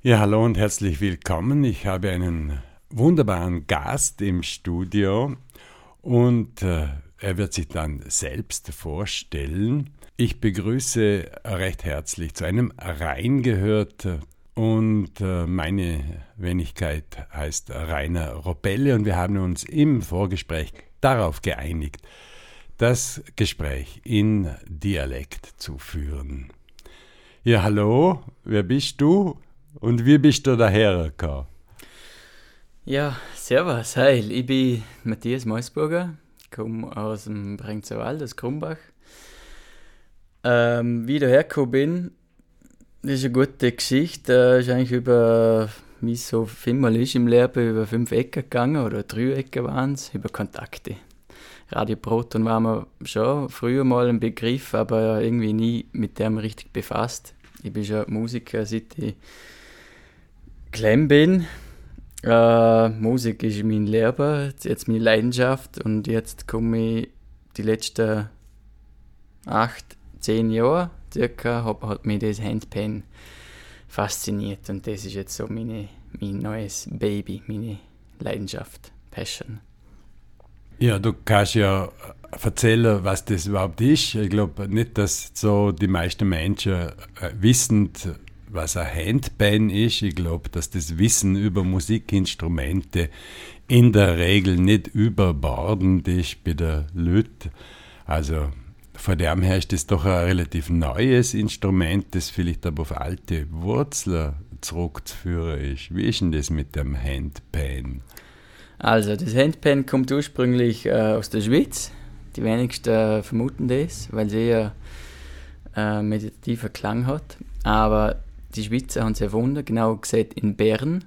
Ja, hallo und herzlich willkommen. Ich habe einen wunderbaren Gast im Studio und äh, er wird sich dann selbst vorstellen. Ich begrüße recht herzlich zu einem Reingehört und äh, meine Wenigkeit heißt Rainer Robelle und wir haben uns im Vorgespräch darauf geeinigt, das Gespräch in Dialekt zu führen. Ja, hallo, wer bist du? Und wie bist du dahergekommen? Ja, servus, heil. Ich bin Matthias Meusburger, komme aus dem Brenzerwald, aus Krumbach. Ähm, wie ich dahergekommen bin, das ist eine gute Geschichte. Das ist eigentlich über, wie es so fünfmal ist im Leben, über fünf Ecken gegangen, oder drei Ecken waren es, über Kontakte. Radio Proton war mir schon früher mal ein Begriff, aber irgendwie nie mit dem richtig befasst. Ich bin schon Musiker, seit ich klein bin. Äh, Musik ist mein Leben, jetzt meine Leidenschaft und jetzt komme ich die letzten acht, zehn Jahre circa, hat, hat mich das Handpan fasziniert und das ist jetzt so meine, mein neues Baby, meine Leidenschaft, Passion. Ja, du kannst ja erzählen, was das überhaupt ist. Ich glaube nicht, dass so die meisten Menschen äh, wissen, was ein Handpan ist. Ich glaube, dass das Wissen über Musikinstrumente in der Regel nicht überbordend ist bei der Lüt. Also von dem her ist das doch ein relativ neues Instrument, das vielleicht aber auf alte Wurzeln zurückzuführen ist. Wie ist denn das mit dem Handpan? Also, das Handpan kommt ursprünglich äh, aus der Schweiz. Die wenigsten äh, vermuten das, weil sie ja äh, meditativer Klang hat. Aber die Schweizer haben es erfunden, genau gesagt in Bern.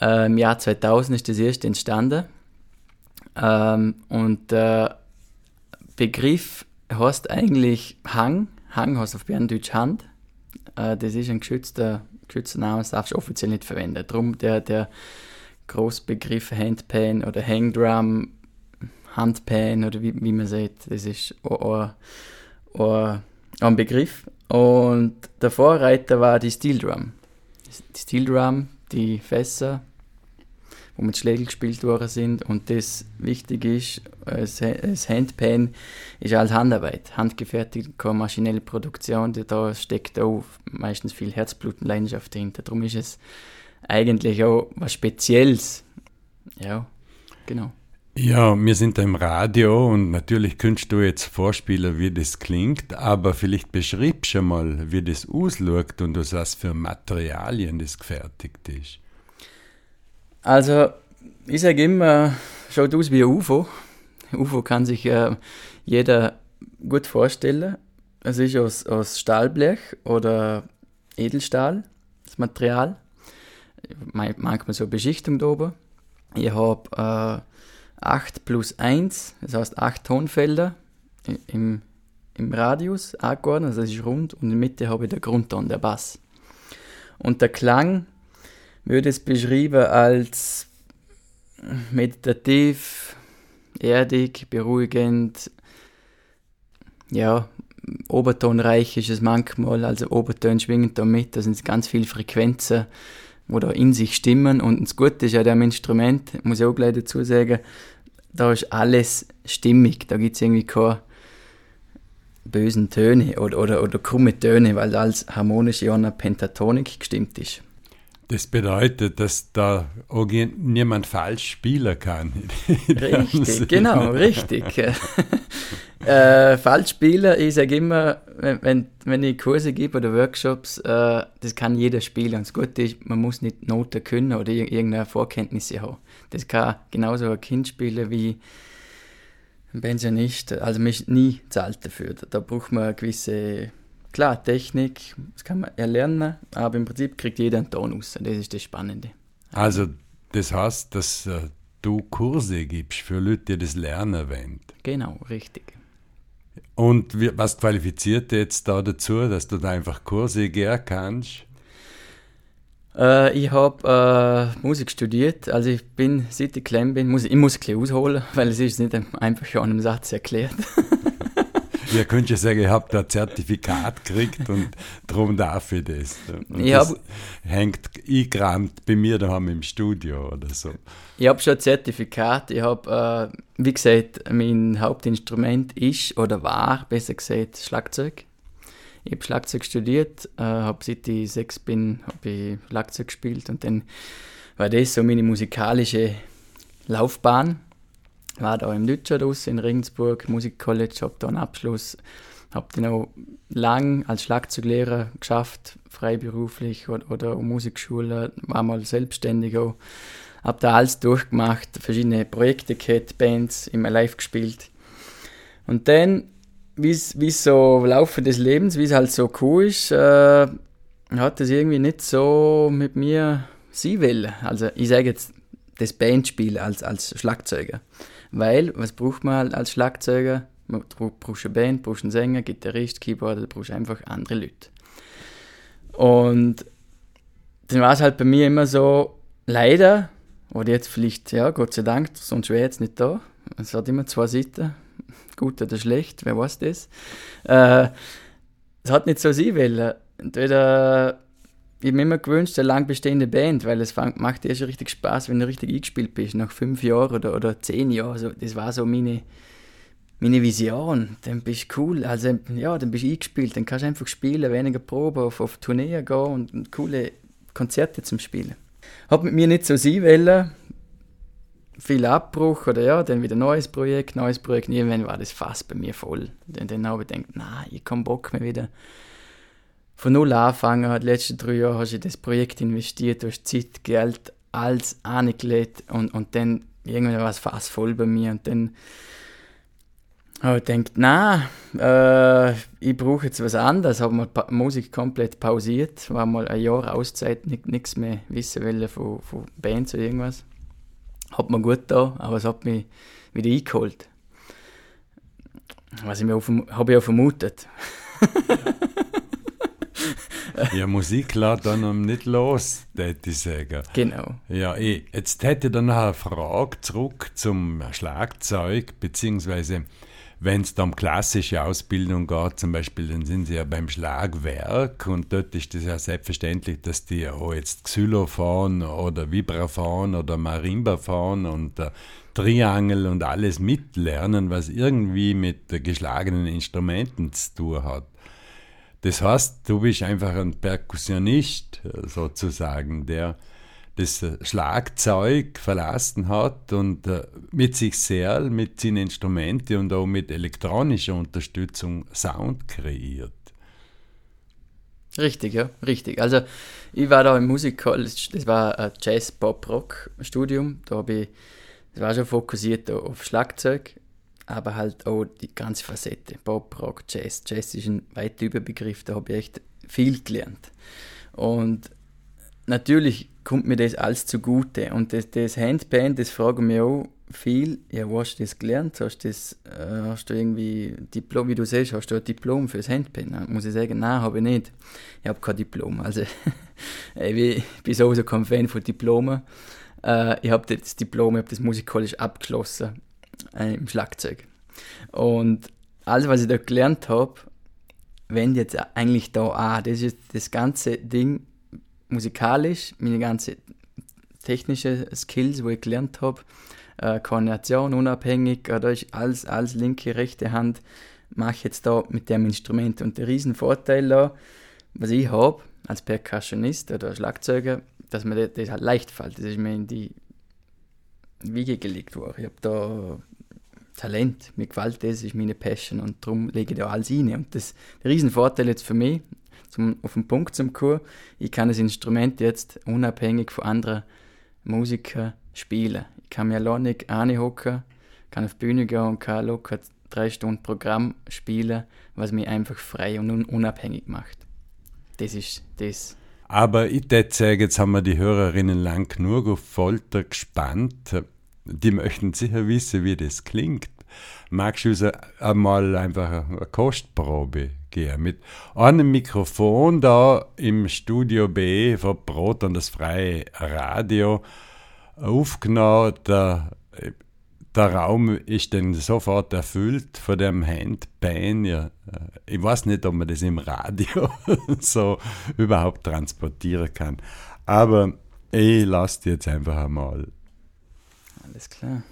Äh, Im Jahr 2000 ist das erste entstanden. Ähm, und der Begriff heißt eigentlich Hang. Hang heißt auf Berndeutsch Hand. Äh, das ist ein geschützter, geschützter Name, das darfst du offiziell nicht verwenden. Darum der, der Großbegriff Handpan oder Hangdrum, Handpan oder wie, wie man sagt, das ist ein, ein Begriff. Und der Vorreiter war die Steel Drum. Die Steel Drum, die Fässer, wo mit Schlägen gespielt worden sind. Und das wichtig ist, das Handpan ist als Handarbeit, handgefertigt, keine maschinelle Produktion. Da steckt auch meistens viel Herzblut und Leidenschaft dahinter. Darum ist es eigentlich auch was Spezielles. Ja, genau. Ja, wir sind im Radio und natürlich könntest du jetzt vorspielen, wie das klingt, aber vielleicht beschreibst du mal, wie das ausschaut und aus was für Materialien das gefertigt ist. Also, ich sage immer, schaut aus wie ein UFO. UFO kann sich äh, jeder gut vorstellen. Es ist aus, aus Stahlblech oder Edelstahl, das Material. Manchmal so Beschichtung da oben. Ich habe äh, 8 plus 1, das heißt 8 Tonfelder im, im Radius angeordnet, also das ist rund, und in der Mitte habe ich den Grundton, der Bass. Und der Klang würde es beschreiben als meditativ, erdig, beruhigend, ja, obertonreich ist es manchmal, also Oberton schwingen da mit, da sind ganz viele Frequenzen, da in sich stimmen. Und das Gute ist ja dem Instrument, muss ich auch gleich dazu sagen, da ist alles stimmig. Da gibt es irgendwie keine bösen Töne oder, oder, oder krumme Töne, weil alles harmonisch in einer Pentatonik gestimmt ist. Das bedeutet, dass da niemand falsch spielen kann. Richtig, genau, richtig. äh, falsch spielen, ich sage immer, wenn, wenn ich Kurse gebe oder Workshops, äh, das kann jeder spielen. Und das Gute ist, man muss nicht Noten können oder irgendeine Vorkenntnisse haben. Das kann genauso ein Kind spielen wie ein Pensionist. Also man ist nie zahlt dafür. Da braucht man eine gewisse Klar, Technik, das kann man erlernen, aber im Prinzip kriegt jeder einen Ton raus. Das ist das Spannende. Also, das heißt, dass äh, du Kurse gibst für Leute, die das lernen wollen. Genau, richtig. Und was qualifiziert jetzt da dazu, dass du da einfach Kurse gehen kannst? Äh, ich habe äh, Musik studiert, also ich bin, seit ich klein bin, muss, ich muss ein ausholen, weil es ist nicht einfach schon einem Satz erklärt. Ihr könnt ja sagen, ich habe da ein Zertifikat gekriegt und darum darf ich das. Und Ich das hab- hängt eingerammt bei mir daheim im Studio oder so. Ich habe schon ein Zertifikat. Ich habe, äh, wie gesagt, mein Hauptinstrument ist oder war, besser gesagt, Schlagzeug. Ich habe Schlagzeug studiert, äh, habe seit ich sechs bin, habe ich Schlagzeug gespielt und dann war das so meine musikalische Laufbahn. War da im draussen in Regensburg, Musikcollege, habe da einen Abschluss, habe dann auch lang als Schlagzeuglehrer geschafft, freiberuflich oder, oder Musikschule, war mal selbstständig auch. Habe da alles durchgemacht, verschiedene Projekte gehabt, Bands, immer live gespielt. Und dann, wie es so Laufe des Lebens, wie es halt so cool ist, äh, hat das irgendwie nicht so mit mir sein wollen. Also ich sage jetzt das Bandspiel als, als Schlagzeuger. Weil, was braucht man halt als Schlagzeuger? Man bra- brauchst eine Band, brauchst einen Sänger, Gitarrist, Keyboarder, du brauchst einfach andere Leute. Und dann war es halt bei mir immer so, leider, oder jetzt vielleicht, ja, Gott sei Dank, sonst wäre jetzt nicht da. Es hat immer zwei Seiten, gut oder schlecht, wer weiß das. Äh, es hat nicht so sein wollen. Entweder, ich habe mir immer gewünscht, eine lang bestehende Band, weil es macht dir schon richtig Spaß, wenn du richtig eingespielt bist, nach fünf Jahren oder, oder zehn Jahren. Also, das war so meine, meine Vision. Dann bist du cool, also ja, dann bist du eingespielt, dann kannst du einfach spielen, weniger Proben, auf, auf Tourneen gehen und, und coole Konzerte zum Spielen. Hat mit mir nicht so sein wollen. Viel Abbruch oder ja, dann wieder neues Projekt, neues Projekt. Irgendwann war das fast bei mir voll. Dann, dann habe ich gedacht, nein, ich kann Bock mehr wieder von null anfangen. Die letzten drei Jahre hast du in das Projekt investiert, du hast Zeit, Geld, alles angelegt und, und dann irgendwann war es fast voll bei mir und dann habe ich gedacht, nein, äh, ich brauche jetzt was anderes. Habe mal Musik komplett pausiert, war mal ein Jahr Auszeit, nichts mehr wissen wollen von, von Bands oder irgendwas. Hat mir gut da, aber es hat mich wieder eingeholt. Was ich mir habe ich auch vermutet. Ja, Musik lässt dann um nicht los, würde ich sagen. Genau. Ja, eh. Jetzt hätte ich dann noch eine Frage zurück zum Schlagzeug, beziehungsweise wenn es da um klassische Ausbildung geht, zum Beispiel, dann sind sie ja beim Schlagwerk und dort ist es ja selbstverständlich, dass die auch jetzt Xylophon oder Vibraphon oder Marimba fahren und äh, Triangel und alles mitlernen, was irgendwie mit äh, geschlagenen Instrumenten zu tun hat. Das heißt, du bist einfach ein Perkussionist äh, sozusagen, der das äh, Schlagzeug verlassen hat und äh, mit sich sehr, mit seinen Instrumenten und auch mit elektronischer Unterstützung Sound kreiert. Richtig, ja, richtig. Also ich war da im Musikcollege, das war ein Jazz-Pop-Rock-Studium. Da habe ich, das war schon fokussiert auf Schlagzeug, aber halt auch die ganze Facette. Pop, Rock, Jazz. Jazz ist ein weiter Überbegriff, da habe ich echt viel gelernt. Und natürlich kommt mir das alles zugute. Und das, das Handband, das fragen mich auch viel, ja, wo hast du das gelernt? Hast du, das, äh, hast du irgendwie Diplom, wie du siehst, hast du ein Diplom fürs Handpan? Dann muss ich sagen, nein, habe ich nicht. Ich habe kein Diplom. Also, ich bin sowieso kein Fan von Diplomen. Äh, ich habe das Diplom, ich habe das Musikcollege abgeschlossen äh, im Schlagzeug. Und alles, was ich da gelernt habe, wendet jetzt eigentlich da an. Das ist das ganze Ding musikalisch, meine ganze technische Skills, wo ich gelernt habe, äh, Koordination, unabhängig, äh, da ist alles, linke, rechte Hand, mache ich jetzt da mit dem Instrument. Und der riesen Vorteil da, was ich habe, als Percussionist oder Schlagzeuger, dass mir das, das halt leicht fällt. Das ist mir in die Wiege gelegt worden. Ich habe da Talent, mir gefällt das, ist meine Passion und darum lege ich da alles rein. Und das der Riesenvorteil jetzt für mich, zum, auf den Punkt zum kommen, ich kann das Instrument jetzt unabhängig von anderen Musikern spielen. Ich kann mir alleinig anhocken, kann auf die Bühne gehen und kann locker drei Stunden Programm spielen, was mich einfach frei und un unabhängig macht. Das ist das. Aber ich würde sagen, jetzt haben wir die Hörerinnen lang genug auf Folter gespannt. Die möchten sicher wissen, wie das klingt. Magst du uns einmal einfach eine Kostprobe geben? Mit einem Mikrofon da im Studio B von Brot und das freie Radio aufgenommen. Der Raum ist dann sofort erfüllt von dem Handpan. Ja, äh, ich weiß nicht, ob man das im Radio so überhaupt transportieren kann. Aber ich lasse jetzt einfach einmal. Alles klar.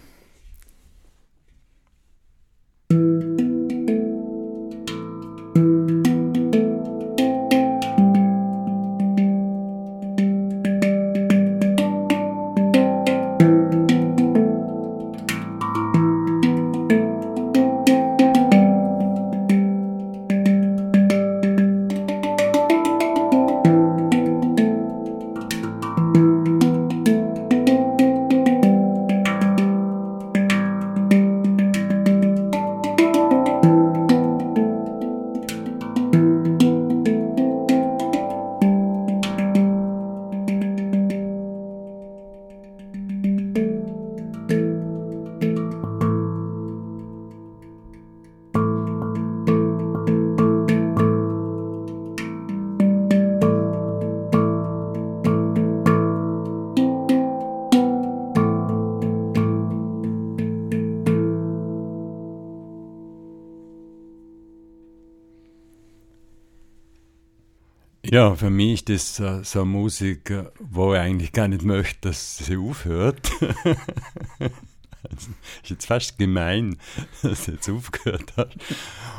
Ja, für mich ist das so, Musik, wo ich eigentlich gar nicht möchte, dass sie aufhört. ist jetzt fast gemein, dass sie jetzt aufgehört hat.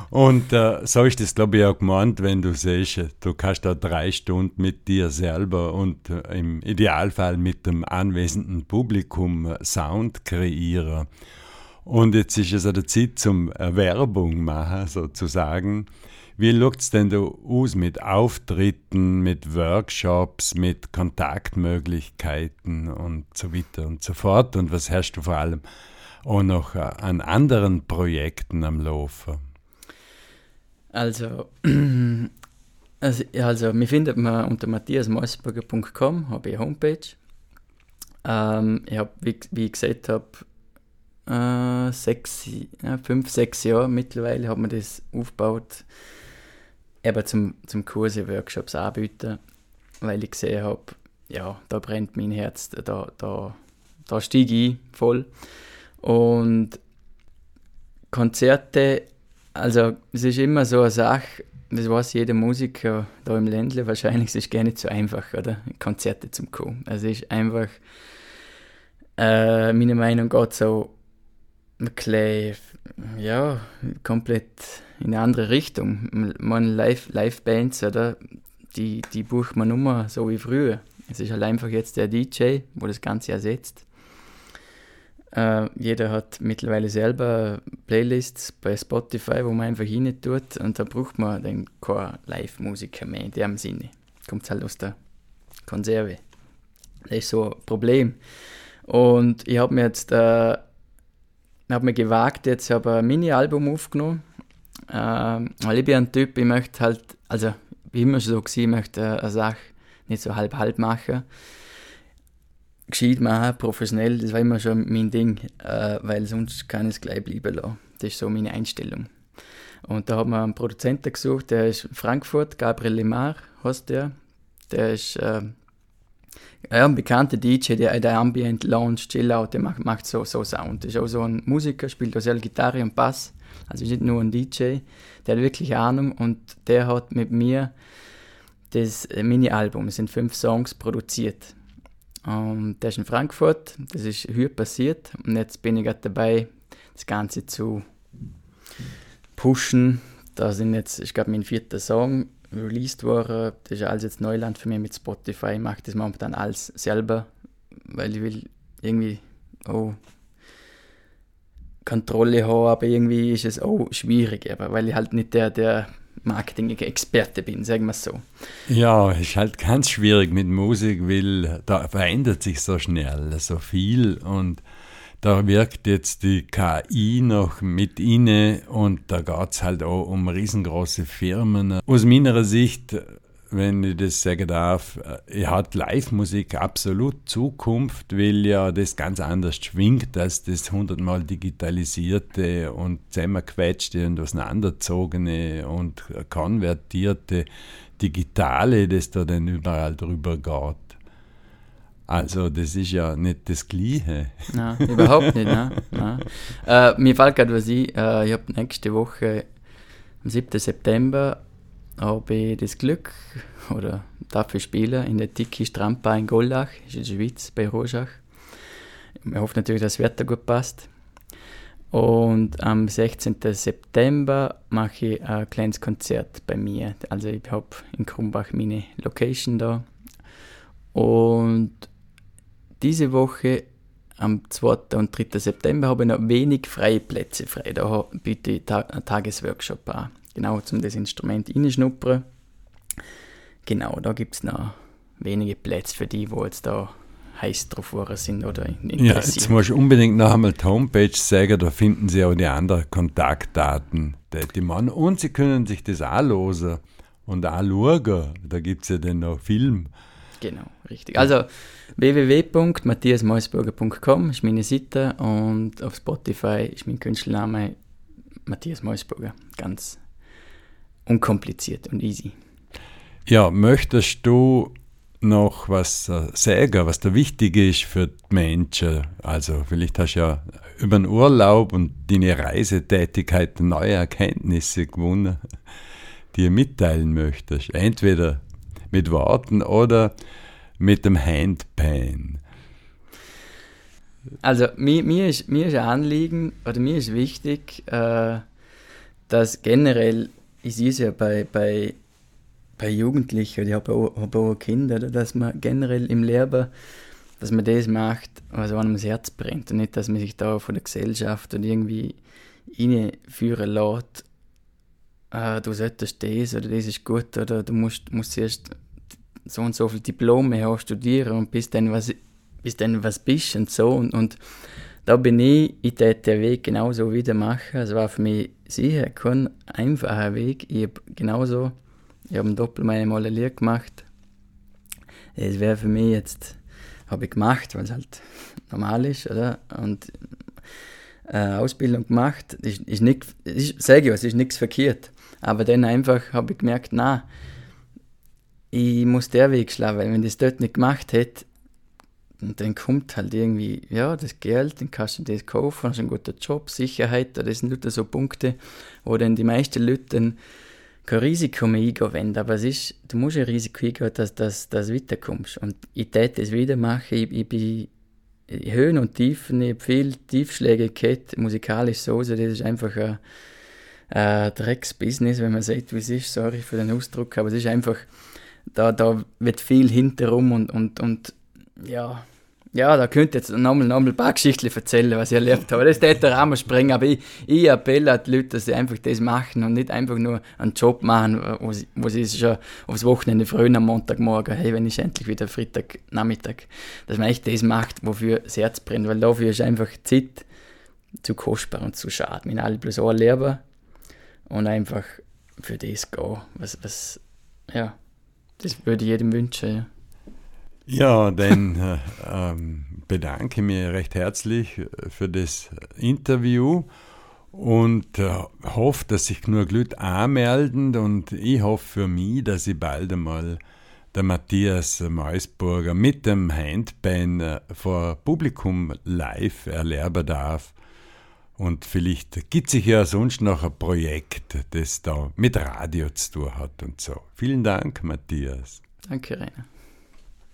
Und äh, so ist das, glaube ich, auch gemeint, wenn du siehst, du kannst da drei Stunden mit dir selber und äh, im Idealfall mit dem anwesenden Publikum Sound kreieren. Und jetzt ist es an der Zeit zum Werbung machen, sozusagen. Wie schaut es denn da aus mit Auftritten, mit Workshops, mit Kontaktmöglichkeiten und so weiter und so fort? Und was hast du vor allem auch noch äh, an anderen Projekten am Laufen? Also, also, also mir findet man unter matthiasmoisberger.com, habe ich eine Homepage. Ähm, ich habe, wie, wie ich gesagt habe, äh, sechs, ja, fünf, sechs Jahre mittlerweile hat man das aufgebaut eben zum, zum Kurse, Workshops anbieten, weil ich gesehen habe, ja, da brennt mein Herz, da, da, da steige ich voll. Und Konzerte, also es ist immer so eine Sache, das weiß jeder Musiker da im Ländle wahrscheinlich, es ist gar nicht so einfach, oder? Konzerte zum kommen. Also es ist einfach, äh, meiner Meinung nach, so bisschen, ja, komplett in eine andere Richtung. Man Live, Live-Bands, oder? Die, die bucht man immer so wie früher. Es ist halt einfach jetzt der DJ, wo das Ganze ersetzt. Äh, jeder hat mittlerweile selber Playlists bei Spotify, wo man einfach hin tut und da braucht man dann keinen Live-Musiker mehr in dem Sinne. Kommt halt aus der Konserve. Das ist so ein Problem. Und ich habe mir jetzt äh, habe mir gewagt, jetzt habe ein Mini-Album aufgenommen ähm, weil ich bin ein Typ, ich möchte halt, also wie immer so gewesen, ich möchte eine Sache nicht so halb-halb machen. Gescheit machen, professionell, das war immer schon mein Ding, äh, weil sonst kann ich es gleich bleiben lassen. Das ist so meine Einstellung. Und da haben wir einen Produzenten gesucht, der ist in Frankfurt, Gabriel Lemar heißt der. Der ist äh, ja, ein bekannter DJ, der, der Ambient Lounge, Chillout, der macht, macht so, so Sound. Ist auch so ein Musiker, spielt auch sehr Gitarre und Bass. Also ist nicht nur ein DJ, der hat wirklich Ahnung und der hat mit mir das äh, Mini-Album, es sind fünf Songs produziert. Und der ist in Frankfurt, das ist heute passiert und jetzt bin ich gerade dabei, das Ganze zu pushen. Da sind jetzt, ich glaube, mein vierter Song released worden. Das ist alles jetzt Neuland für mich mit Spotify. Ich mache das momentan alles selber, weil ich will irgendwie oh, Kontrolle habe, aber irgendwie ist es auch schwierig, weil ich halt nicht der, der Marketing-Experte bin, sagen wir es so. Ja, ist halt ganz schwierig mit Musik, weil da verändert sich so schnell so viel und da wirkt jetzt die KI noch mit inne und da geht es halt auch um riesengroße Firmen. Aus meiner Sicht wenn ich das sagen darf, äh, hat Live-Musik absolut Zukunft, weil ja das ganz anders schwingt als das hundertmal digitalisierte und zusammengequetschte und auseinanderzogene und konvertierte Digitale, das da dann überall drüber geht. Also, das ist ja nicht das Gleiche. Nein, überhaupt nicht. Nein, nein. Äh, mir fällt gerade was ein. Äh, ich habe nächste Woche, am 7. September, habe ich das Glück, oder dafür spielen, in der Tiki Strampa in Gollach, in der Schweiz, bei Roschach. Ich hoffe natürlich, dass das Wetter gut passt. Und am 16. September mache ich ein kleines Konzert bei mir. Also ich habe in Krumbach meine Location da. Und diese Woche am 2. und 3. September habe ich noch wenig freie Plätze frei. Da biete ich einen Tagesworkshop an. Genau, um das Instrument reinschnuppern. Genau, da gibt es noch wenige Plätze für die, wo jetzt da heiß drauf sind oder interessiert. Ja, jetzt musst du unbedingt noch einmal die Homepage sagen, da finden Sie auch die anderen Kontaktdaten, die Mann. Und Sie können sich das auch losen und auch schauen. Da gibt es ja dann noch Film. Genau, richtig. Also www.matthiasmeusburger.com ist meine Seite und auf Spotify ist mein Künstlername Matthias Meusburger. Ganz unkompliziert und easy. Ja, möchtest du noch was äh, sagen, was da wichtig ist für die Menschen? Also vielleicht hast du ja über den Urlaub und deine Reisetätigkeit neue Erkenntnisse gewonnen, die du mitteilen möchtest. Entweder mit Worten oder mit dem Handpan. Also mir, mir, ist, mir ist ein Anliegen oder mir ist wichtig, äh, dass generell, ich sehe es ja bei, bei bei Jugendlichen, ich habe auch, hab auch Kinder, dass man generell im Leben, dass man das macht, was einem das Herz brennt und nicht, dass man sich da von der Gesellschaft und irgendwie reinführen lässt, äh, du solltest das oder das ist gut oder du musst, musst erst so und so viele Diplome haben, studieren und bis dann was, bis dann was bist und so und, und da bin ich, ich täte den Weg genauso wieder machen. Es war für mich sicher kein einfacher Weg. Ich habe genauso ich habe im Doppel meine Mal gemacht. Es wäre für mich jetzt, habe ich gemacht, weil es halt normal ist, oder? Und äh, Ausbildung gemacht, ist, ist nicht, ist, sage ich was, ist nichts verkehrt. Aber dann einfach habe ich gemerkt, na, ich muss der Weg schlagen, weil wenn ich das dort nicht gemacht hätte, dann kommt halt irgendwie, ja, das Geld, dann kannst du das kaufen, hast einen guten Job, Sicherheit, das sind nur so Punkte, wo dann die meisten Leute dann kein Risiko mehr eingehen aber es ist, du musst ein Risiko eingehen, dass du dass, dass weiterkommst. Und ich täte es wieder machen, ich, ich bin Höhen und Tiefen, ich habe viele Tiefschläge gehabt, musikalisch so, also das ist einfach ein, ein Drecksbusiness, wenn man sagt, wie es ist, sorry für den Ausdruck, aber es ist einfach, da, da wird viel hinterrum und, und, und ja, ja, da könnte jetzt nochmal, nochmal ein paar Geschichten erzählen, was ich erlebt habe. Das hätte der Rahmen springen, aber ich, ich appelle an die Leute, dass sie einfach das machen und nicht einfach nur einen Job machen, wo sie, wo sie schon aufs Wochenende früh am Montagmorgen, hey, wenn ich endlich wieder Freitag Nachmittag, dass man echt das macht, wofür das Herz brennt, weil dafür ist einfach Zeit zu kostbar und zu schade. Wir alle bloß ein Leben und einfach für das gehen, was, was, ja, das würde ich jedem wünschen, ja. Ja, dann äh, ähm, bedanke mich recht herzlich äh, für das Interview und äh, hoffe, dass sich genug Leute anmelden und ich hoffe für mich, dass ich bald einmal der Matthias Meusburger mit dem Handpan äh, vor Publikum live erleben darf. Und vielleicht gibt sich ja sonst noch ein Projekt, das da mit Radio zu tun hat und so. Vielen Dank, Matthias. Danke, Rainer.